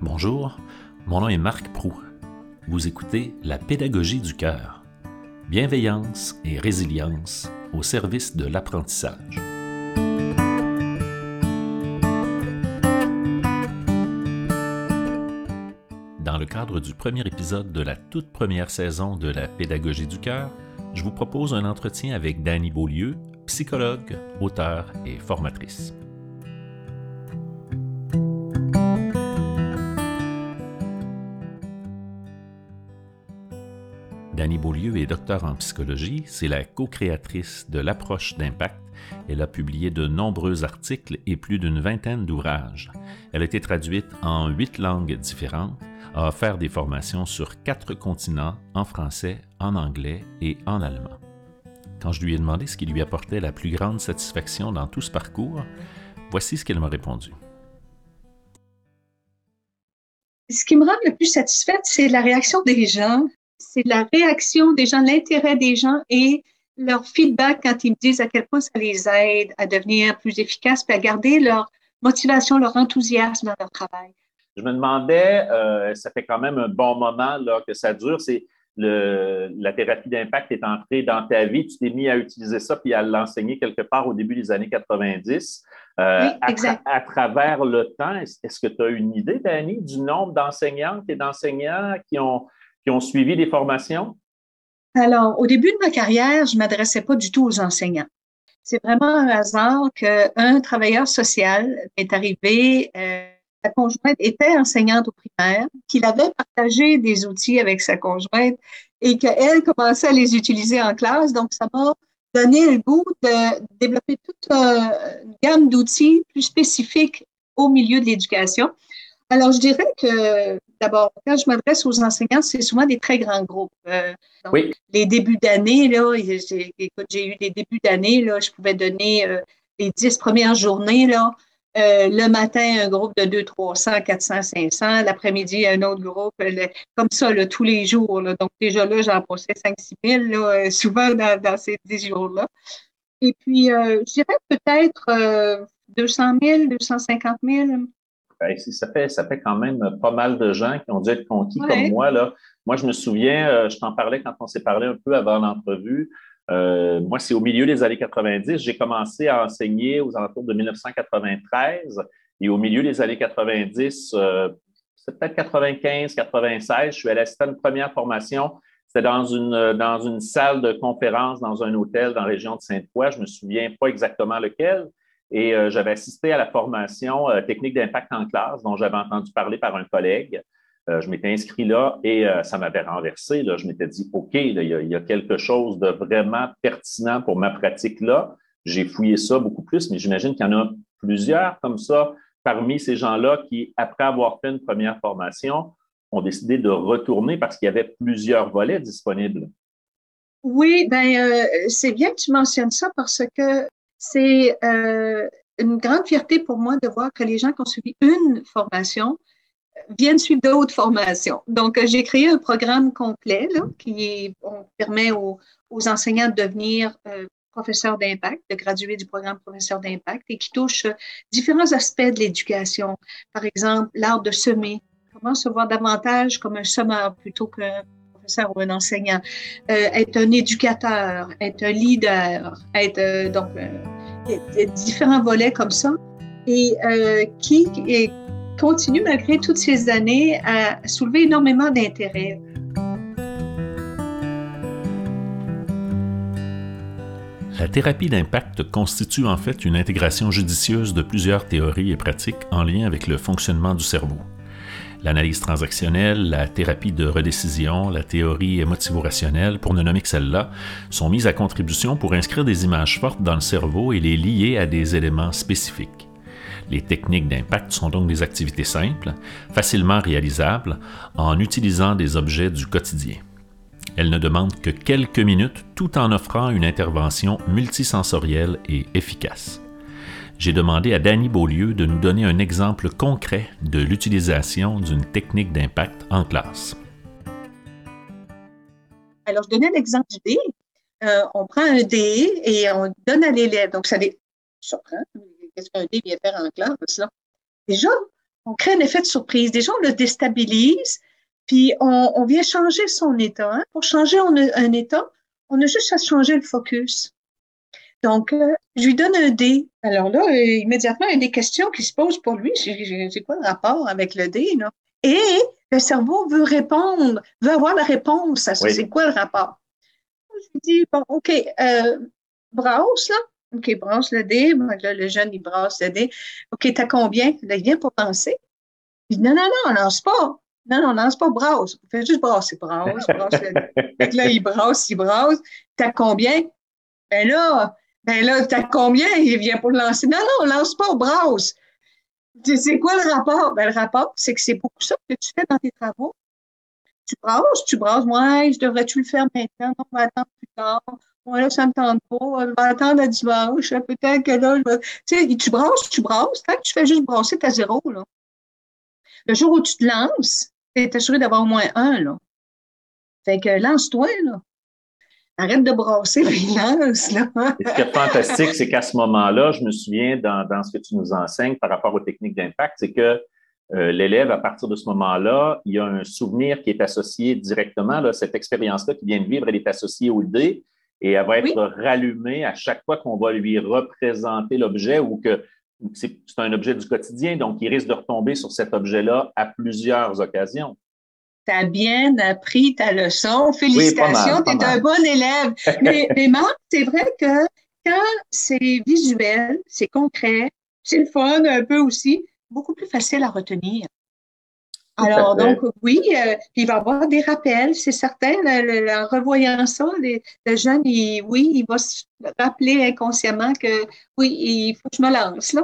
Bonjour, mon nom est Marc Prou. Vous écoutez La pédagogie du cœur. Bienveillance et résilience au service de l'apprentissage. Dans le cadre du premier épisode de la toute première saison de La pédagogie du cœur, je vous propose un entretien avec Dany Beaulieu, psychologue, auteur et formatrice. Beaulieu est docteur en psychologie, c'est la co-créatrice de l'approche d'impact. Elle a publié de nombreux articles et plus d'une vingtaine d'ouvrages. Elle a été traduite en huit langues différentes, a offert des formations sur quatre continents, en français, en anglais et en allemand. Quand je lui ai demandé ce qui lui apportait la plus grande satisfaction dans tout ce parcours, voici ce qu'elle m'a répondu. Ce qui me rend le plus satisfaite, c'est la réaction des gens c'est la réaction des gens, l'intérêt des gens et leur feedback quand ils me disent à quel point ça les aide à devenir plus efficaces et à garder leur motivation, leur enthousiasme dans leur travail. Je me demandais, euh, ça fait quand même un bon moment là, que ça dure, c'est le, la thérapie d'impact est entrée dans ta vie, tu t'es mis à utiliser ça puis à l'enseigner quelque part au début des années 90. Euh, oui, exact. À, à, travers le temps, est-ce que tu as une idée, Dani, du nombre d'enseignantes et d'enseignants qui ont, ont suivi des formations? Alors, au début de ma carrière, je m'adressais pas du tout aux enseignants. C'est vraiment un hasard qu'un travailleur social est arrivé. Euh, sa conjointe était enseignante au primaire, qu'il avait partagé des outils avec sa conjointe et qu'elle commençait à les utiliser en classe. Donc, ça m'a donné le goût de développer toute une gamme d'outils plus spécifiques au milieu de l'éducation. Alors, je dirais que d'abord, quand je m'adresse aux enseignants, c'est souvent des très grands groupes. Euh, donc, oui. Les débuts d'année, là, écoute, j'ai eu des débuts d'année, là, je pouvais donner euh, les dix premières journées, là. Euh, le matin, un groupe de 200, 300, 400, 500. L'après-midi, un autre groupe, le, comme ça, là, tous les jours. Là. Donc, déjà là, j'en passais 5 6 000, là, souvent dans, dans ces 10 jours-là. Et puis, je dirais peut-être 200 000, 250 000 ça fait, ça fait quand même pas mal de gens qui ont dû être conquis ouais. comme moi. Là. Moi, je me souviens, euh, je t'en parlais quand on s'est parlé un peu avant l'entrevue. Euh, moi, c'est au milieu des années 90. J'ai commencé à enseigner aux alentours de 1993. Et au milieu des années 90, euh, c'est peut-être 95, 96, je suis allé assister à une première formation. C'était dans une, dans une salle de conférence dans un hôtel dans la région de Sainte-Foy. Je me souviens pas exactement lequel. Et euh, j'avais assisté à la formation euh, technique d'impact en classe dont j'avais entendu parler par un collègue. Euh, je m'étais inscrit là et ça m'avait renversé. Là. Je m'étais dit, OK, là, il, y a, il, y a, quelque chose de vraiment pertinent pour ma pratique là. J'ai fouillé ça beaucoup plus, mais j'imagine qu'il y en a plusieurs comme ça parmi ces gens-là qui, après avoir fait une première formation, ont décidé de retourner parce qu'il y avait plusieurs volets disponibles. Oui, ben c'est bien que tu mentionnes ça parce que c'est euh, une grande fierté pour moi de voir que les gens qui ont suivi une formation viennent suivre d'autres formations. Donc, euh, j'ai créé un programme complet qui permet aux, aux, enseignants de devenir euh, professeurs d'impact, de graduer du programme professeur d'impact et qui touche différents aspects de l'éducation. Par exemple, l'art de semer. Comment se voir davantage comme un semeur plutôt qu'un professeur ou un enseignant, euh, être un éducateur, être un leader, être euh, donc euh, différents volets comme ça et qui et continue malgré toutes ces années à soulever énormément d'intérêt. La thérapie d'impact constitue en fait une intégration judicieuse de plusieurs théories et pratiques en lien avec le fonctionnement du cerveau l'analyse transactionnelle, la thérapie de redécision, la théorie émotivo-rationnelle, pour ne nommer que celle-là, sont mises à contribution pour inscrire des images fortes dans le cerveau et les lier à des éléments spécifiques. Les techniques d'impact sont donc des activités simples, facilement réalisables, en utilisant des objets du quotidien. Elles ne demandent que quelques minutes tout en offrant une intervention multisensorielle et efficace j'ai demandé à Danny Beaulieu de nous donner un exemple concret de l'utilisation d'une technique d'impact en classe. Alors, je donnais l'exemple du dé. Euh, on prend un dé et on donne à l'élève. Donc, ça les surprend. Qu'est-ce qu'un dé vient faire en classe, là? Déjà, on crée un effet de surprise. Déjà, on le déstabilise, puis on, vient changer son état. Hein. Pour changer un état, on a juste à changer le focus. Donc, euh, je lui donne un dé. Alors là, euh, immédiatement, il y a des questions qui se posent pour lui. C'est quoi le rapport avec le dé? Là? Et le cerveau veut répondre, veut avoir la réponse à ça. C'est quoi le rapport? Je lui dis, bon, OK, euh, brasse, là. OK, brasse le dé. Là, le jeune, il brasse le dé. OK, t'as combien? Là, il vient pour penser. Il dit, non, non, non, lance pas. Non, non, lance pas, brasse. Fais juste brasser, brasse, brasse le dé. là, il brasse, il brasse. T'as combien? Ben là, ben là, t'as combien? Il vient pour le lancer. Non, non, lance pas, brasse. C'est quoi le rapport? Ben, le rapport, c'est que c'est beaucoup ça que tu fais dans tes travaux. Tu brasses, tu brasses. Ouais, je devrais-tu le faire maintenant? On va attendre plus tard. Moi, là, ça me tente pas. On va attendre à dimanche. Peut-être que là, je vais... Tu sais, tu brasses, tu brasses. Tant que tu fais juste brasser, t'as zéro, là. Le jour où tu te lances, t'es assuré d'avoir au moins un, là. Fait que lance-toi, là. Arrête de brasser les lance, là. ce qui est fantastique, c'est qu'à ce moment-là, je me souviens dans, dans, ce que tu nous enseignes par rapport aux techniques d'impact, c'est que euh, l'élève, à partir de ce moment-là, il y a un souvenir qui est associé directement, là, cette expérience-là qu'il vient de vivre, elle est associée au dé et elle va être rallumée à chaque fois qu'on va lui représenter l'objet ou que c'est un objet du quotidien, donc il risque de retomber sur cet objet-là à plusieurs occasions tu as bien appris ta leçon. Félicitations, tu es un bon élève. mais, mais Marc, c'est vrai que quand c'est visuel, c'est concret, c'est le fun un peu aussi, beaucoup plus facile à retenir. Alors, donc, oui, euh, il va y avoir des rappels, c'est certain. en revoyant ça, le jeune, oui, il va se rappeler inconsciemment que oui, il faut que je me lance. Là.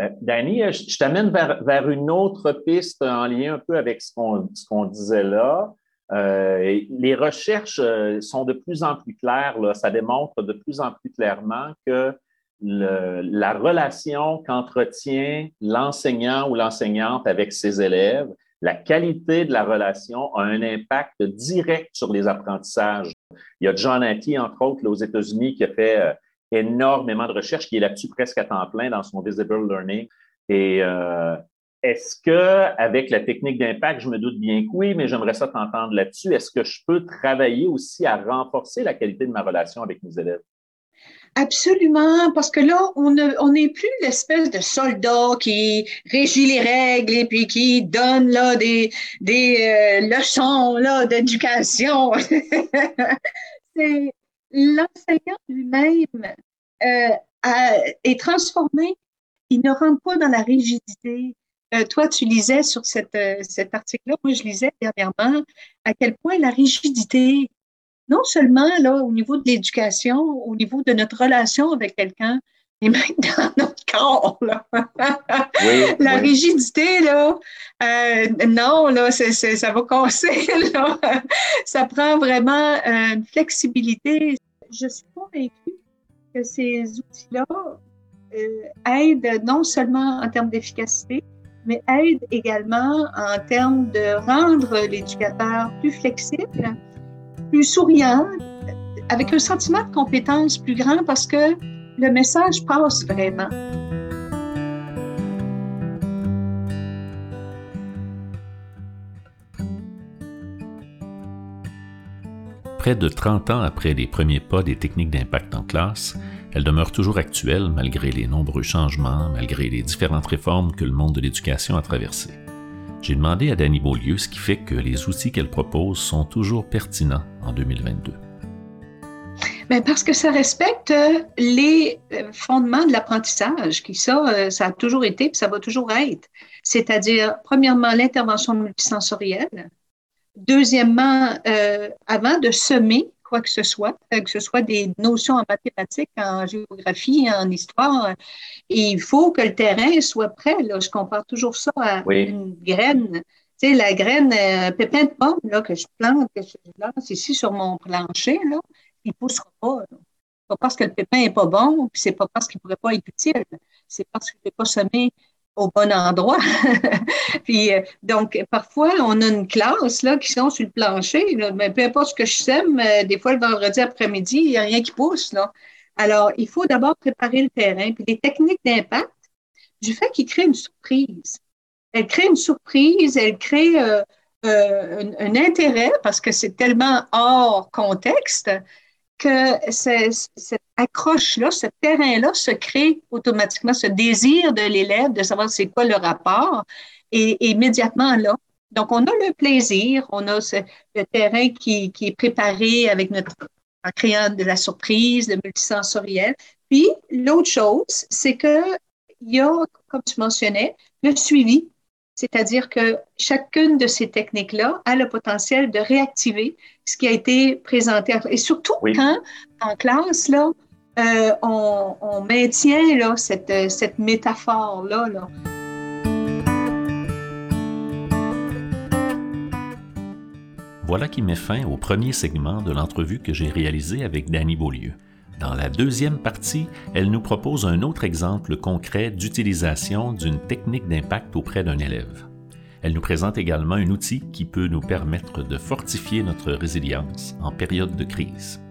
Euh, Danny, euh, je, t'amène vers, une autre piste en lien un peu avec ce qu'on disait là. Euh, les recherches sont de plus en plus claires, là, ça démontre de plus en plus clairement que la relation qu'entretient l'enseignant ou l'enseignante avec ses élèves, la qualité de la relation a un impact direct sur les apprentissages. Il y a John Hattie, entre autres, aux États-Unis, qui a fait énormément de recherches, qui est là-dessus presque à temps plein dans son Visible Learning. Et euh, est-ce que, avec la technique d'impact, je me doute bien que oui, mais j'aimerais ça t'entendre là-dessus. Est-ce que je peux travailler aussi à renforcer la qualité de ma relation avec mes élèves? Absolument, parce que là, on n'est plus l'espèce de soldat qui régit les règles et puis qui donne là des, des euh, leçons d'éducation. l'enseignant lui-même euh, est transformé. Il ne rentre pas dans la rigidité. Euh, toi, tu lisais sur cette, euh, cet article-là, moi je lisais dernièrement à quel point la rigidité, non seulement là au niveau de l'éducation, au niveau de notre relation avec quelqu'un, mais même dans notre Là. la rigidité, là, non, là, ça va casser. Là. Ça prend vraiment une flexibilité. Je suis convaincue que ces outils-là euh, aident non seulement en termes d'efficacité, mais aident également en termes de rendre l'éducateur plus flexible, plus souriant, avec un sentiment de compétence plus grand parce que le message passe vraiment. Près de 30 ans après les premiers pas des techniques d'impact en classe, elle demeure toujours actuelle malgré les nombreux changements, malgré les différentes réformes que le monde de l'éducation a traversées. J'ai demandé à Dany Beaulieu ce qui fait que les outils qu'elle propose sont toujours pertinents en 2022. Bien, parce que ça respecte les euh, fondements de l'apprentissage, qui ça, euh, ça a toujours été, et ça va toujours être. C'est-à-dire, premièrement, l'intervention multisensorielle, Deuxièmement, euh, avant de semer quoi que ce soit, euh, que ce soit des notions en mathématiques, en géographie, en histoire, il faut que le terrain soit prêt. Là. Je compare toujours ça à une graine. Tu sais, la graine, euh, pépin de pomme là, que je plante, que je lance ici sur mon plancher, là, il ne poussera pas. Pas parce que le pépin n'est pas bon, puis c'est pas parce qu'il ne pourrait pas être utile. C'est parce qu'il n'est pas semé au bon endroit. puis euh, donc parfois on a une classe qui sont sur le plancher, mais peu importe ce que je sème, euh, des fois le vendredi après-midi il n'y a rien qui pousse là. Alors il faut d'abord préparer le terrain. Puis les techniques d'impact, du fait qu'ils créent une surprise. elle crée une surprise, elle crée euh, un, intérêt parce que c'est tellement hors contexte que cette accroche-là, ce terrain-là se crée automatiquement, ce désir de l'élève de savoir c'est quoi le rapport et, immédiatement là. Donc, on a le plaisir, on a le terrain qui, qui, est préparé avec notre, en créant de la surprise, le multisensoriel. Puis, l'autre chose, c'est que il y a, comme tu mentionnais, le suivi. C'est-à-dire que chacune de ces techniques-là a le potentiel de réactiver ce qui a été présenté. Et surtout quand, en classe, là, euh, on, maintient là, cette, cette métaphore-là. Là. Voilà qui met fin au premier segment de l'entrevue que j'ai réalisée avec Danny Beaulieu. Dans la deuxième partie, elle nous propose un autre exemple concret d'utilisation d'une technique d'impact auprès d'un élève. Elle nous présente également un outil qui peut nous permettre de fortifier notre résilience en période de crise.